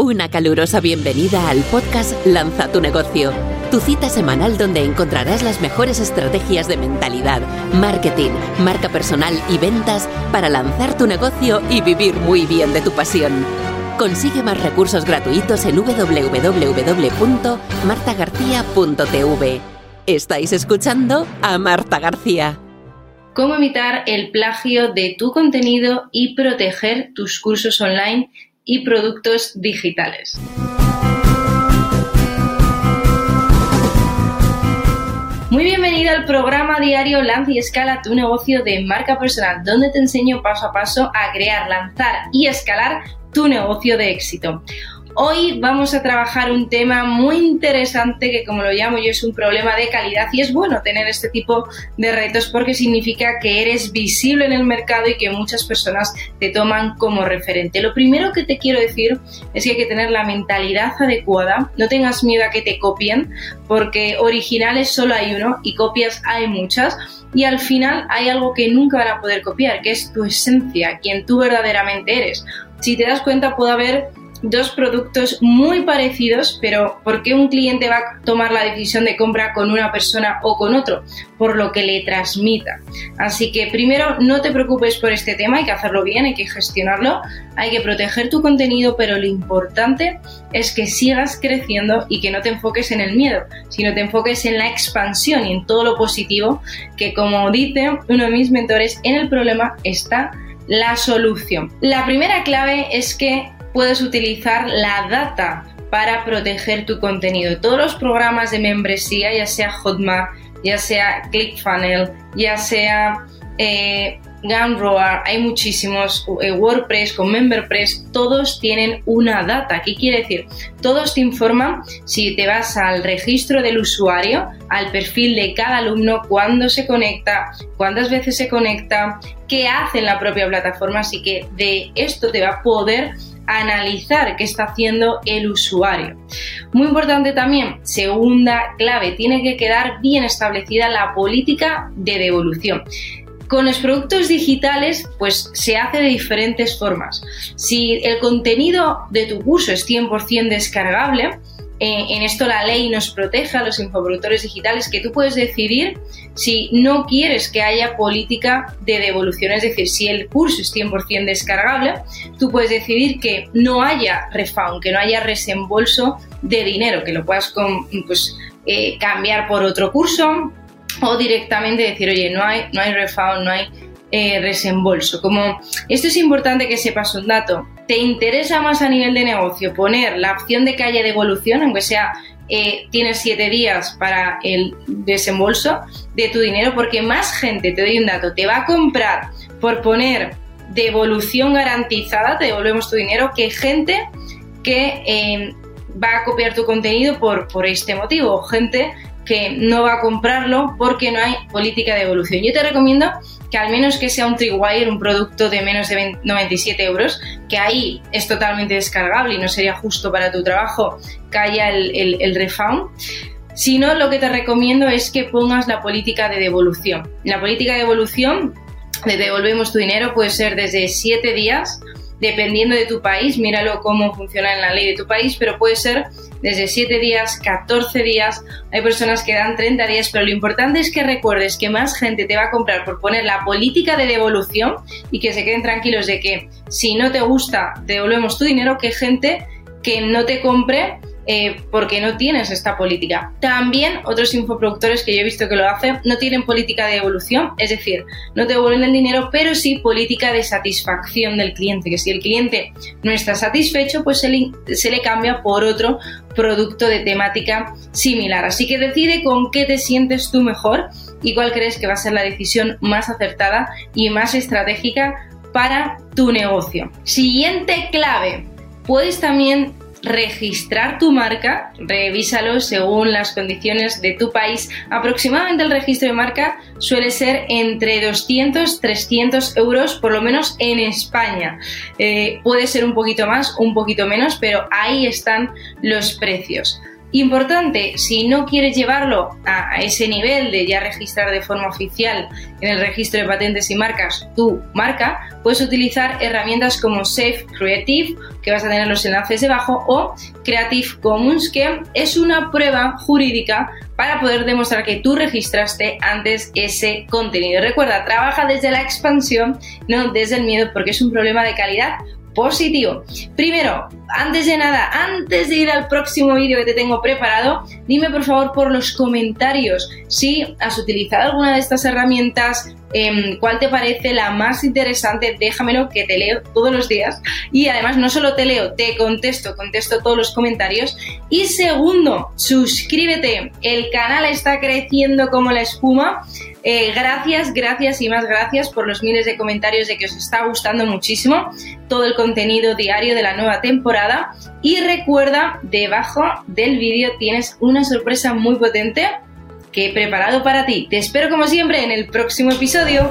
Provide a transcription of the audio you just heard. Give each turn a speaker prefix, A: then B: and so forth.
A: Una calurosa bienvenida al podcast Lanza tu negocio, tu cita semanal donde encontrarás las mejores estrategias de mentalidad, marketing, marca personal y ventas para lanzar tu negocio y vivir muy bien de tu pasión. Consigue más recursos gratuitos en www.martagarcía.tv. Estáis escuchando a Marta García.
B: Cómo evitar el plagio de tu contenido y proteger tus cursos online y productos digitales. Muy bienvenida al programa diario Lanza y Escala tu negocio de marca personal, donde te enseño paso a paso a crear, lanzar y escalar tu negocio de éxito. Hoy vamos a trabajar un tema muy interesante que como lo llamo yo es un problema de calidad y es bueno tener este tipo de retos porque significa que eres visible en el mercado y que muchas personas te toman como referente. Lo primero que te quiero decir es que hay que tener la mentalidad adecuada, no tengas miedo a que te copien porque originales solo hay uno y copias hay muchas y al final hay algo que nunca van a poder copiar, que es tu esencia, quien tú verdaderamente eres. Si te das cuenta puede haber dos productos muy parecidos, pero ¿por qué un cliente va a tomar la decisión de compra con una persona o con otro? Por lo que le transmita. Así que primero no te preocupes por este tema, hay que hacerlo bien, hay que gestionarlo, hay que proteger tu contenido, pero lo importante es que sigas creciendo y que no te enfoques en el miedo, sino te enfoques en la expansión y en todo lo positivo, que como dice uno de mis mentores, en el problema está la solución. La primera clave es que puedes utilizar la data para proteger tu contenido. Todos los programas de membresía, ya sea Hotmart, ya sea ClickFunnels, ya sea eh, Gumroad, hay muchísimos, eh, WordPress con MemberPress, todos tienen una data. ¿Qué quiere decir? Todos te informan si te vas al registro del usuario, al perfil de cada alumno, cuándo se conecta, cuántas veces se conecta, qué hace en la propia plataforma, así que de esto te va a poder analizar qué está haciendo el usuario. Muy importante también, segunda clave, tiene que quedar bien establecida la política de devolución. Con los productos digitales, pues se hace de diferentes formas. Si el contenido de tu curso es 100% descargable, en esto la ley nos protege a los infoproductores digitales que tú puedes decidir si no quieres que haya política de devolución, es decir, si el curso es 100% descargable, tú puedes decidir que no haya refund, que no haya resembolso de dinero, que lo puedas pues, eh, cambiar por otro curso o directamente decir, oye, no hay, no hay refund, no hay eh, resembolso. Como esto es importante que sepas un dato, ¿te interesa más a nivel de negocio poner la opción de que haya devolución, aunque sea eh, tienes siete días para el desembolso de tu dinero? Porque más gente, te doy un dato, te va a comprar por poner devolución garantizada, te devolvemos tu dinero, que gente que eh, va a copiar tu contenido por, por este motivo, gente que no va a comprarlo porque no hay política de devolución. Yo te recomiendo que al menos que sea un Tripwire, un producto de menos de 97 euros, que ahí es totalmente descargable y no sería justo para tu trabajo que haya el, el, refund. Si no, lo que te recomiendo es que pongas la política de devolución. La política de devolución de devolvemos tu dinero puede ser desde 7 días, dependiendo de tu país, míralo cómo funciona en la ley de tu país, pero puede ser desde 7 días, 14 días, hay personas que dan 30 días, pero lo importante es que recuerdes que más gente te va a comprar por poner la política de devolución y que se queden tranquilos de que si no te gusta, devolvemos tu dinero, que gente que no te compre eh, porque no tienes esta política. También otros infoproductores que yo he visto que lo hacen no tienen política de devolución, es decir, no te devuelven el dinero, pero sí política de satisfacción del cliente, que si el cliente no está satisfecho, pues se le cambia por otro producto de temática similar. Así que decide con qué te sientes tú mejor y cuál crees que va a ser la decisión más acertada y más estratégica para tu negocio. Siguiente clave. Puedes también registrar tu marca, revísalo según las condiciones de tu país. Aproximadamente el registro de marca suele ser entre 200 300 euros, por lo menos en España. Eh, puede ser un poquito más, un poquito menos, pero ahí están los precios. Importante, si no quieres llevarlo a, ese nivel de ya registrar de forma oficial en el registro de patentes y marcas tu marca, puedes utilizar herramientas como Safe Creative, que vas a tener los enlaces debajo, o Creative Commons, que es una prueba jurídica para poder demostrar que tú registraste antes ese contenido. Recuerda, trabaja desde la expansión, no desde el miedo, porque es un problema de calidad positivo. Primero, antes de nada, antes de ir al próximo vídeo que te tengo preparado, dime por favor por los comentarios si has utilizado alguna de estas herramientas, em, cuál te parece la más interesante, déjamelo que te leo todos los días. Y además no solo te leo, te contesto, contesto todos los comentarios. Y segundo, suscríbete, el canal está creciendo como la espuma. Eh, gracias, gracias y más gracias por los miles de comentarios de que os está gustando muchísimo todo el contenido diario de la nueva temporada. Y recuerda, debajo del vídeo tienes una sorpresa muy potente que he preparado para ti. Te espero como siempre en el próximo episodio.